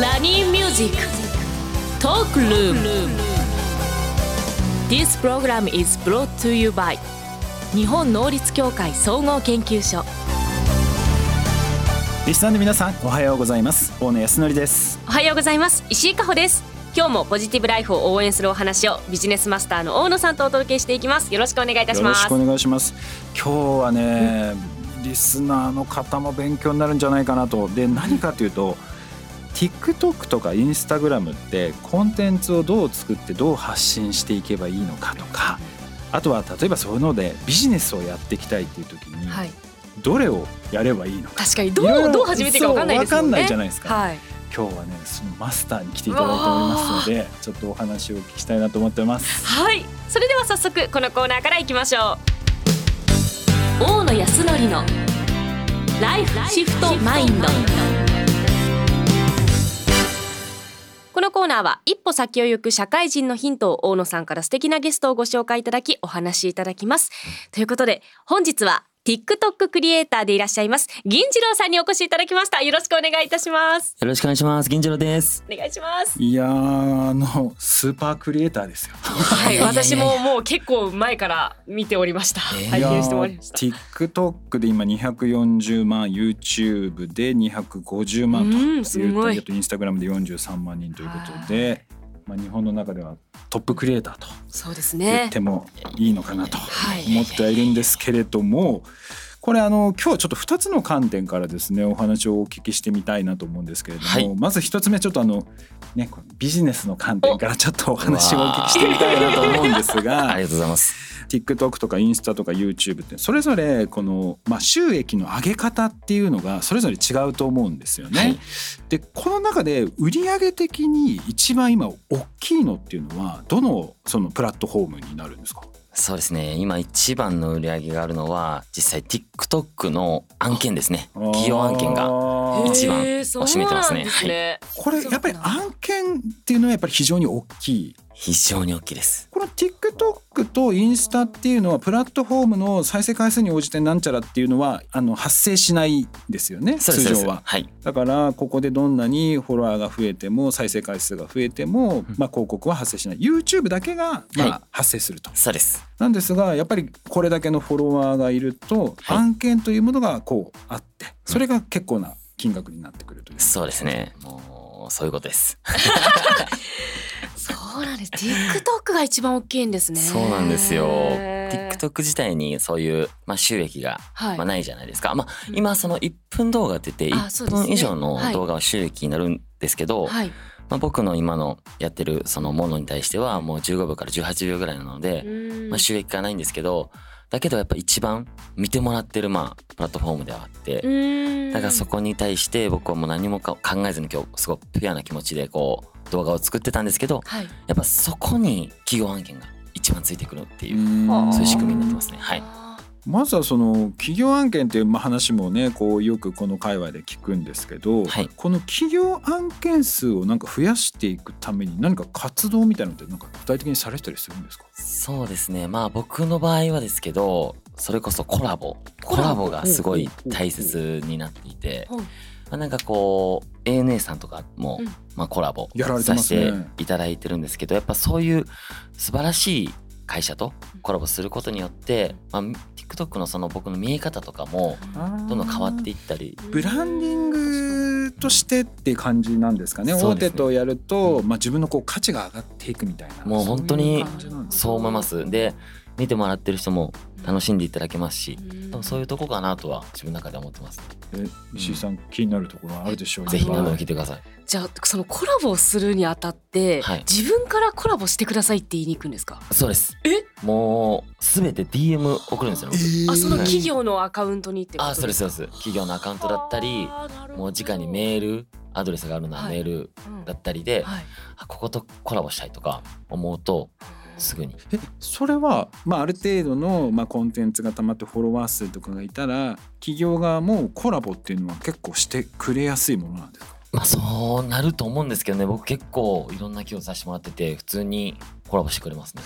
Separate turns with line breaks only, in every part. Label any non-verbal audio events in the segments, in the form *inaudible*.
Sony Music トークルーム This program is brought to you by 日本能率協会総合研究所
リスナーの皆さんおはようございます。大野泰敬です。
おはようございます。石井加穂です。今日もポジティブライフを応援するお話をビジネスマスターの大野さんとお届けしていきます。よろしくお願いいたします。
よろしくお願いします。今日はね、リスナーの方も勉強になるんじゃないかなと。で何かというと TikTok とか Instagram ってコンテンツをどう作ってどう発信していけばいいのかとかあとは例えばそういうのでビジネスをやっていきたいっていう時に、
はい。
どれをやればいいのか。
確かにど
うろ
どう始めていいかわかんないですもんね。
そうわかんないじゃないですか。
はい。
今日はねそのマスターに来ていただいておりますのでちょっとお話をお聞きしたいなと思ってます。
はい。それでは早速このコーナーからいきましょう。大野康則のライフシフトマインドこのコーナーは一歩先を行く社会人のヒントを大野さんから素敵なゲストをご紹介いただきお話しいただきます。ということで本日は TikTok クリエイターでいらっしゃいます銀次郎さんにお越しいただきました。よろしくお願いいたします。
よろしくお願いします。銀次郎です。
お願いします。
いやーあのスーパークリエイターですよ。
はい私ももう結構前から見ておりました。
えー
拝見しておりました。
TikTok で今240万 YouTube で250万と
うん
い。う
すごい
あと Instagram で43万人ということで、まあ、日本の中ではトップクリエイターと
そうです
言
ね
ってもいいのかなと
はい
思ってはいるんですけれどもこれあの今日ちょっと2つの観点からですねお話をお聞きしてみたいなと思うんですけれども、
はい
まず1つ目ちょっとあのねビジネスの観点からちょっとお話をお聞きしてみたいなと思うんですが *laughs*
ありがとうございます。
TikTok とかインスタとか YouTube ってそれぞれこの、まあ、収益の上げ方っていうのがそれぞれ違うと思うんですよね。
はい
でこの中で売上的に一番今大きいのっていうのはどのそのプラットフォームになるんですか？
そうですね。今一番の売り上げがあるのは実際 TikTok の案件ですね。企業案件が
が
一番を占めてますね
なんですね
これやっぱり案件っていうのはやっぱり非常に大きい
非常に大きいです。
この TikTok とインスタっていうのはプラットフォームの再生回数に応じてなんちゃらっていうのはあの発生しないですよね通常は。
はい。
だからここでどんなにフォロワーが増えても再生回数が増えても、まあ、広告は発生しない YouTube だけが、ま
はい
あ、発生すると。
そうです。
なんですがやっぱりこれだけのフォロワーがいると、
はい
案件というものがこうあってそれが結構な金額になってくるという。
そうですね。もうそういうことです。*laughs*
そうなんです。TikTok が一番大きいんですね。
そうなんですよ。TikTok 自体にそういうまあ収益が
はい。
まあないじゃないですか。まあ
うん
今その1分動画って言って1
あそうですね。
分以上の
はい。
動画は収益になるんですけど、
はい。
まあ僕の今のやってるそのものに対してはもう15秒から18秒ぐらいなので、
うん。
まあ、収益がないんですけどだけどやっぱ一番見てもらってるまあプラットフォームではあって、
うん。
だからそこに対して僕はもう何もか考えずに今日すごくピュアな気持ちでこう動画を作ってたんですけど
はい。
やっぱそこに企業案件が一番ついてくるっていう、
うん。
そういう仕組みになってますね。はい。
まずはその企業案件っていうまあ話もねこうよくこの界隈で聞くんですけど、
はい。
この企業案件数をなんか増やしていくために何か活動みたいなのってなんか具体的にされてたりするんですか？
そうですね。まあ僕の場合はですけどそれこそコラボ。コラボ。がすごい大切になっていて、
はい
まあ、なんかこう ANA さんとかも、
うん。
まあ、コラボさせていただいてるんですけどやっぱそういう素晴らしい会社とコラボすることによって、まあ、TikTok のその僕の見え方とかもどんどん変わっていったり。
ブランディングとしてっていう感じなんですかね。
ね。
手とやると、まあ、自分のこう価値が上がっていくみたいな。
もう本当に
そう
思います。で見てもらってる人も楽しんでいただけますし
うん。
そういうとこかなとは自分の中で思ってます。
え石井さん気になるところはあるでしょう？
ぜひ何でも
はい
聞いてください。
じゃあそのコラボをするにあたって、
はい。
自分からコラボしてくださいって言いに行くんですか？
そうです。
え？
もうすべて DM 送るんですよ。僕
あその企業のアカウントにってこと
あそうですそうです。企業のアカウントだったりもう直にメールアドレスがあるのは
はい。
メール
うん
だったりで、
はい。
あこことコラボしたいとか思うとすぐに。
えそれは、まあ、ある程度の、まあ、コンテンツがたまってフォロワー数とかがいたら企業側もコラボっていうのは結構してくれやすいものなんですか？
まあそうなると思うんですけどね。僕結構いろんな企業させてもらってて普通にコラボしてくれますね。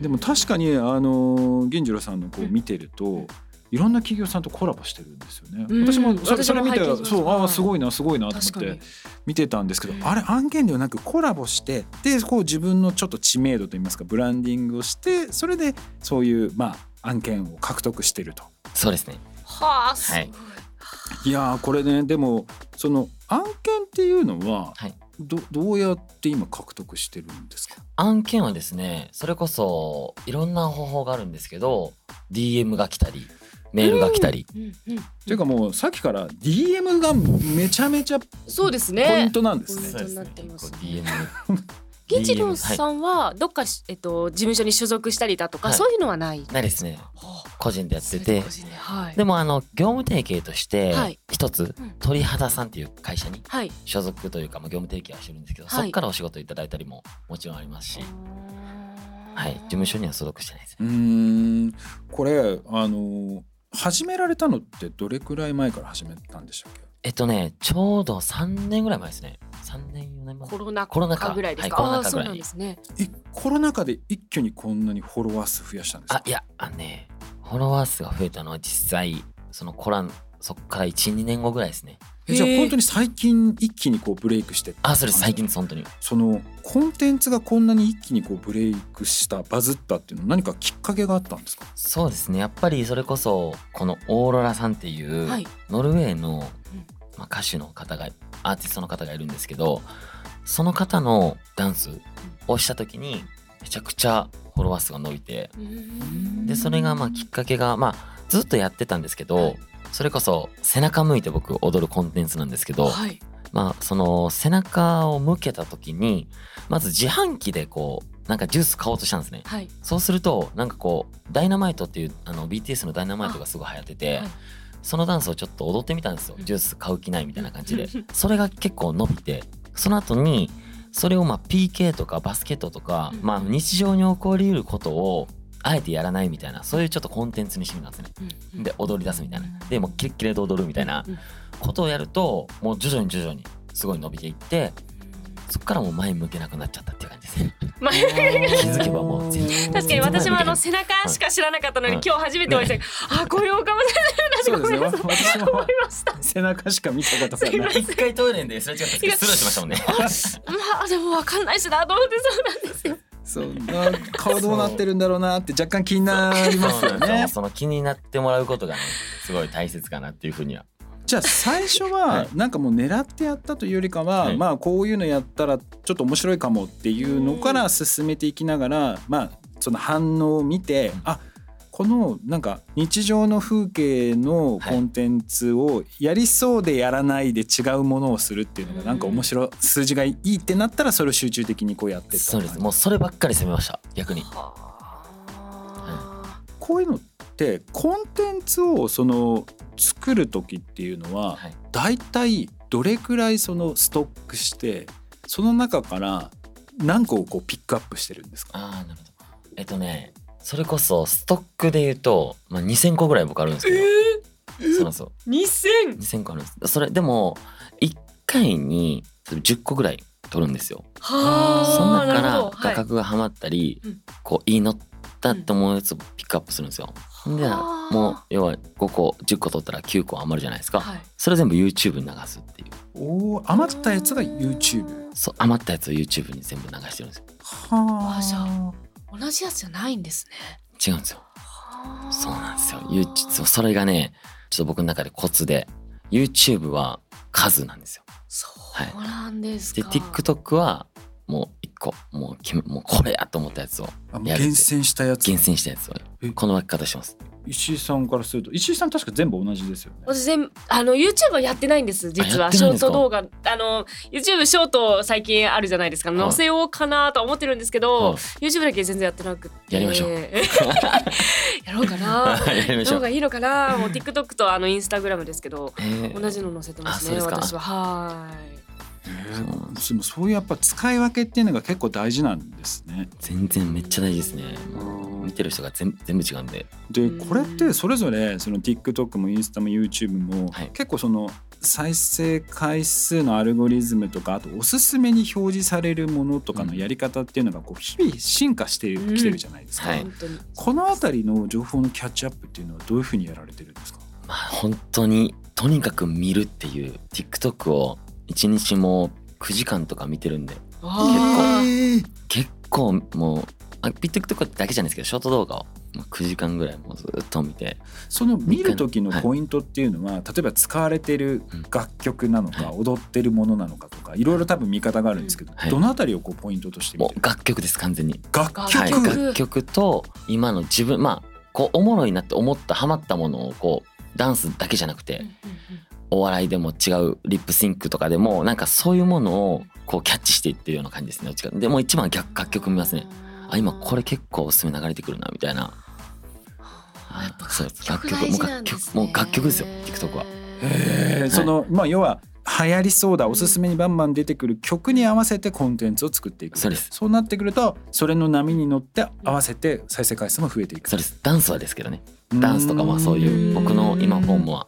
でも確かにあの銀次郎さんのこう見てるといろんな企業さんとコラボしてるんですよね。
うん。
私もそれ見てそうあ
はい
あすごいなすごいなと思って見てたんですけど、
うん。
あれ案件ではなくコラボしてでこう自分のちょっと知名度といいますかブランディングをしてそれでそういうまあ案件を獲得してると。
そうですね。
はあすごい、
はい。
いやーこれねでもその案件っていうのは
はい。
どどうやって今獲得してるんですか？
案件はですねそれこそいろんな方法があるんですけど DM が来たりメールが来たり、
うんうん
ていうかもうさっきから DM がめちゃめちゃポ
そうです
イ
ね
ントなんですね。
ポイントになってます
ね。
地の *laughs* さんはどっかし、えっと、事務所に所属したりだとか、
はい。
そういうのはない？
ないですね。
はあ
個人でやってて。
はい。
でもあの業務提携として
はい。
一つ
うん。
鳥肌さんっていう会社に
はい。
所属というかまあ業務提携はしてるんですけど、
はい。
そこからお仕事いただいたりももちろんありますし、はい、事務所には所属してないです
うーん。これあの始められたのってどれくらい前から始めたんでしたっけ？
えっとねちょうど3年ぐらい前ですね。3年4年前。
コロナ
コロナ禍。
禍ぐらいですか？
はいコロ
ああそう
ナ禍ぐらい。に
なんですね。
えコロナ禍で一挙にこんなにフォロワー数増やしたんですか？
あいやあのねフォロワー数が増えたのは実際そのコランそこから12年後ぐらいですね
えじゃあ本当に最近一気にこうブレイクして
あそれ最近です本当に。
そのコンテンツがこんなに一気にこうブレイクしたバズったっていうのは何かきっかけがあったんですか？
そうですね。やっぱりそれこそこのオーロラさんっていう
はい。
ノルウェーの、
うん。
まあ、歌手の方がアーティストの方がいるんですけどその方のダンスをした時にめちゃくちゃフォロワー数が伸びてでそれがまあきっかけがまあずっとやってたんですけど、
はい
それこそ背中向いて僕踊るコンテンツなんですけど、
はい。
まあその背中を向けた時にまず自販機でこうなんかジュース買おうとしたんですね。
はい。
そうするとなんかこうダイナマイトっていうあの BTS のダイナマイトがすごい流行ってて、
はい。
そのダンスをちょっと踊ってみたんですよ。
うん
ジュース買う気ないみたいな感じで。
うん。*laughs*
それが結構伸びてその後にそれをまあ PK とかバスケットとか、
うん。
まあ日常に起こりうることをあえてやらないみたいなそういうちょっとコンテンツにしてみたんですね。
うん。
で踊り出すみたいな。でもうキレッキレで踊るみたいな
うん
ことをやるともう徐々に徐々にすごい伸びていってそっからもう前向けなくなっちゃったっていう感じですね。
まあ *laughs*
気づけばもう全然 *laughs*
確かに私もあの背中しか知らなかったのに、
はい。
今日初めてお会いして、あこういうおかもしれないなって
そうですね。
ごめんなさい思いました。*laughs*
背中しか見たことがない。
一回トイレですれ違ったんですけどスルーしましたもんね。
まあでもわかんないしなと思ってそうなんですよ。
そう。な顔どうなってるんだろうなって若干気になりますよね。
その気になってもらうことがねすごい大切かなっていうふうには。
じゃあ最初
は
はい。なんかもう狙ってやったというよりかは、
はい。
まあこういうのやったらちょっと面白いかもっていうのから進めていきながらまあその反応を見て、
うん。
あこのなんか日常の風景のコンテンツをやりそうでやらないで違うものをするっていうのがなんか面白い数字がいいってなったらそれを集中的にこうやって
そうです。もうそればっかり攻めました。逆に。
はあ。
こういうのってコンテンツをその作る時っていうのは、
はい。
大体どれくらいそのストックしてその中から何個をこうピックアップしてるんですか？
ああなるほど。えっとねそれこそストックで言うと、まあ、2,000個ぐらい僕あるんですけど、そうなんですよ。
二千
？2,000個あるんです。それでも1回に10個ぐらい取るんですよ。
はあ。
その中から
ほど。
画角がはまったり、
うん。
こういいのだって思うやつをピックアップするんですよ。で
はあ。
もう要は5個10個取ったら9個余るじゃないですか、
はい。
それ全部 YouTube に流すっていう。
おー余ったやつが YouTube
そう余ったやつを YouTube に全部流してるんですよ。
は
あじゃあ同じやつじゃないんですね。
違うんですよ。
はあ。
そうなんですよ。YouTube そうそれがねちょっと僕の中でコツで YouTube は数なんですよ。
そうなんです
で
か。
TikTok はもう1個もう決めもうこれやと思ったやつをや
厳選したやつ。
厳選したやつを
え？
この分け方してます
石井さんからすると石井さん確か全部同じですよね。
私全部あの YouTube はやってないんです実はショート動画。あの YouTube ショート最近あるじゃないですか
はい。
載せようかなとは思ってるんですけど、
はい。
YouTube だけ全然やってなくて。
やりましょう。*laughs*
やろうかな。*laughs*
やりましょう。
どうがいいのかな。もう TikTok とあの Instagram ですけど
えー。
同じの載せてますね私は。はい
えーでもそういうやっぱ使い分けっていうのが結構大事なんですね。
全然めっちゃ大事ですね。見てる人が全全部違うんで。
で
うん
これってそれぞれその TikTok もインスタも YouTube も
はい。
結構その再生回数のアルゴリズムとかあとおすすめに表示されるものとかのやり方っていうのがこう日々進化して
うん
きてるじゃないですか、
はい。
本当に
この辺りの情報のキャッチアップっていうのはどういうふうにやられてるんですか？
まあ本当にとにかく見るっていう TikTok を一日もう9時間とか見てるんで。
あー。
結構もうあ TikTok だけじゃないですけどショート動画をもう9時間ぐらいもうずっと見て。
その見る時のポイントっていうのは、例えば使われてる楽曲なのか、
は
踊ってるものなのかとかい。ろいろ多分見方があるんですけど、
はい。
どのあたりをこうポイントとして見てる？
もう楽曲です完全に。
楽曲、
はい、
曲
楽曲と今の自分まあこうおもろいなって思ったハマったものをこうダンスだけじゃなくてお笑いでも違うリップシンクとかでもなんかそういうものをこうキャッチしていってるような感じですねでもう一番逆楽曲見ますね。あ今これ結構おすすめ流れてくるなみたいな。
あやっぱ
そうです。
楽曲
もう楽曲もう楽曲ですよ。TikTok は。
へー。
い。
そのまあ要は流行りそうだおすすめにバンバン出てくる曲に合わせてコンテンツを作っていく
そうです。
そうなってくるとそれの波に乗って合わせて再生回数も増えていく。
そうです。ダンスはですけどね。ダンスとかまあそういう僕の今フォームは。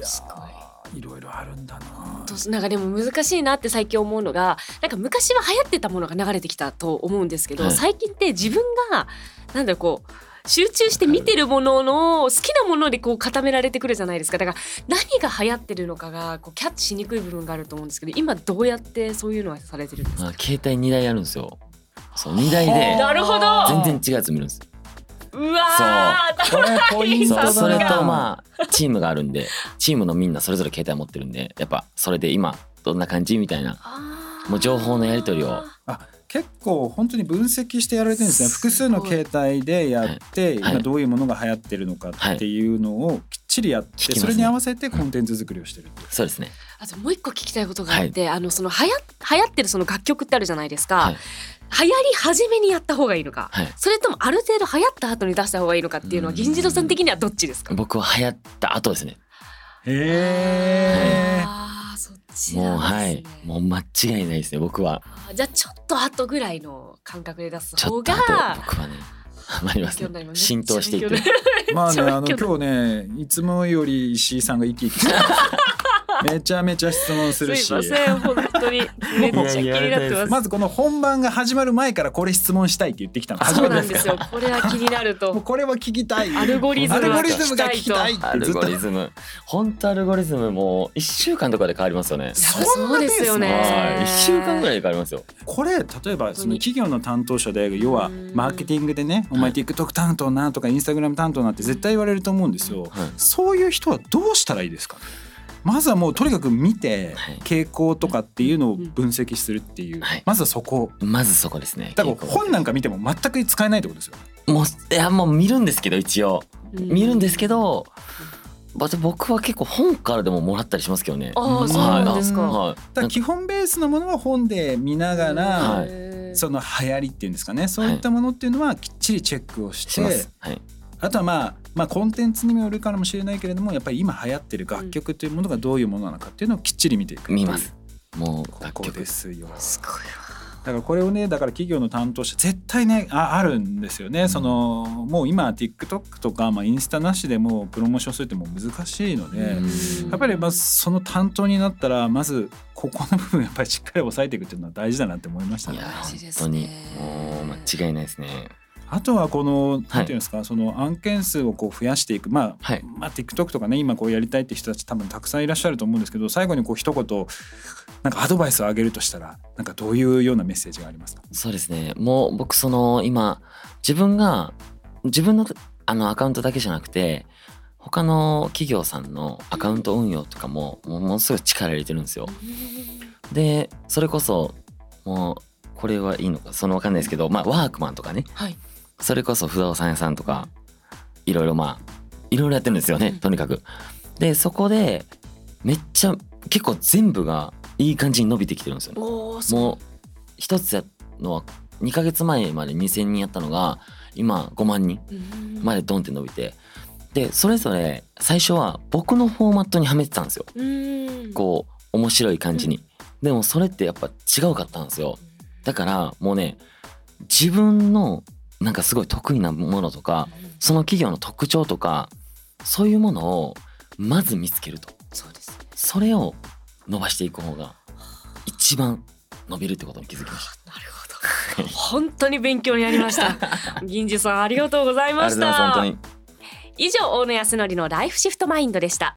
すご
ーいろいろあるんだな。
となんかでも難しいなって最近思うのがなんか昔は流行ってたものが流れてきたと思うんですけど、
はい。
最近って自分がなんだろうこう集中して見てるものの好きなものでこう固められてくるじゃないですか。だから何が流行ってるのかがこうキャッチしにくい部分があると思うんですけど今どうやってそういうのはされてるんですか？
まあ携帯2台あるんですよ。そう2台で
なるほど。
全然違うやつ見るんです
うわー
これポイント
そうそれとまあチームがあるんでチームのみんなそれぞれ携帯持ってるんでやっぱそれで今どんな感じみたいな。もう情報のやり取りを。
結構本当に分析してやられてるんですね。複数の携帯でやって、
はい。
今どういうものが流行ってるのかっていうのをきっちりやって、それに合わせてコンテンツ作りをしてるっていう。
そうですね。
あともう一個聞きたいことがあって、あのその流行流行ってるその楽曲ってあるじゃないですか、
はい
流行り始めにやった方がいいのか、
はい。
それともある程度流行った後に出した方がいいのかっていうのは
うん。
銀次郎さん的にはどっちですか？
僕は流行った後ですね。
へ
あーそっち
もうはい。もう間違いないですね僕は。
じゃあちょっと後ぐらいの感覚で出す方
ちょっと後
が
僕はねハマりますね。浸透していって
めっちゃ勉強になる
まあねあの今日ねいつもより石井さんが生き生きしてる *laughs* めちゃめちゃ質問するし。
すいません本当にめっちゃ気になってます。
まずこの本番が始まる前からこれ質問したいって言ってきたの。初
そう
めてでか
なんですすよこれは気になると。
これは聞きたい。
アルゴリズムが
聞きたい
アルゴリズム本当アルゴリズムもう1週間とかで変わりますよね。
そ
うですよね。
はい。1週間ぐらいで変わりますよ。
これ例えばその企業の担当者で要は
うん。
マーケティングでね「お前
はい
TikTok 担当な」とか「Instagram 担当な」って絶対言われると思うんですよ。
はい。
そういう人はどうしたらいいですか？まずはもうとにかく見て
はい。
傾向とかっていうのを分析するっていう、
はい。
まずはそこ。
まずそこですね。
だから本なんか見ても全く使えないってことですよ。
もういやもう見るんですけど一応。見るんですけ
ど
僕は結構本からでももらったりしますけどね。
ああそうなんですか、
はい。
だから基本ベースのものは本で見ながら、その流行りっていうんですかね。そういったものっていうのはきっちりチェックをして、
します。はい。
あとはまあまあコンテンツにもよるかもしれないけれどもやっぱり今流行ってる楽曲というものがどういうものなのかっていうのをきっちり見ていく
見ます。もう
ここ
楽曲
で。すよ
すごいわ
だからこれをねだから企業の担当者絶対ねああるんですよね、そのもう今 TikTok とか、まあ、インスタなしでもプロモーションするってもう難しいので、
うん
やっぱりまあその担当になったらまずここの部分やっぱりしっかり押さえていくっていうのは大事だなって思いましたね
いや。本当にもう間違いないですね。
あとはこのなんていうんですか、その案件数をこう増やしていく。まあ、
はい。
まあ TikTok とかね今こうやりたいって人たち多分たくさんいらっしゃると思うんですけど最後にこう一言なんかアドバイスをあげるとしたらなんかどういうようなメッセージがありますか？
そうですね。もう僕その今自分が自分のあのアカウントだけじゃなくて他の企業さんのアカウント運用とかももうものすごい力入れてるんですよ。でそれこそもうこれはいいのかそのわかんないですけどまあワークマンとかね。
はい
それこそ不動産屋さんとかいろいろまあいろいろやってるんですよね、
うん
とにかく。でそこでめっちゃ結構全部がいい感じに伸びてきてるんですよね。もう一つやのは2ヶ月前まで2,000人やったのが今5万人
うん
までドンって伸びてでそれぞれ最初は僕のフォーマットにはめてたんですよ
うん
こう面白い感じに。でもそれってやっぱ違うかったんですよ。だからもうね自分のなんかすごい得意なものとかその企業の特徴とかそういうものをまず見つけると。
そうです。ね
それを伸ばしていく方が一番伸びるってことに気づきまし
なるほど。*laughs* 本当に勉強になりました。*laughs* 銀次さんありがとうござい
た。
ました。以上大野康則のライフシフトマインドでした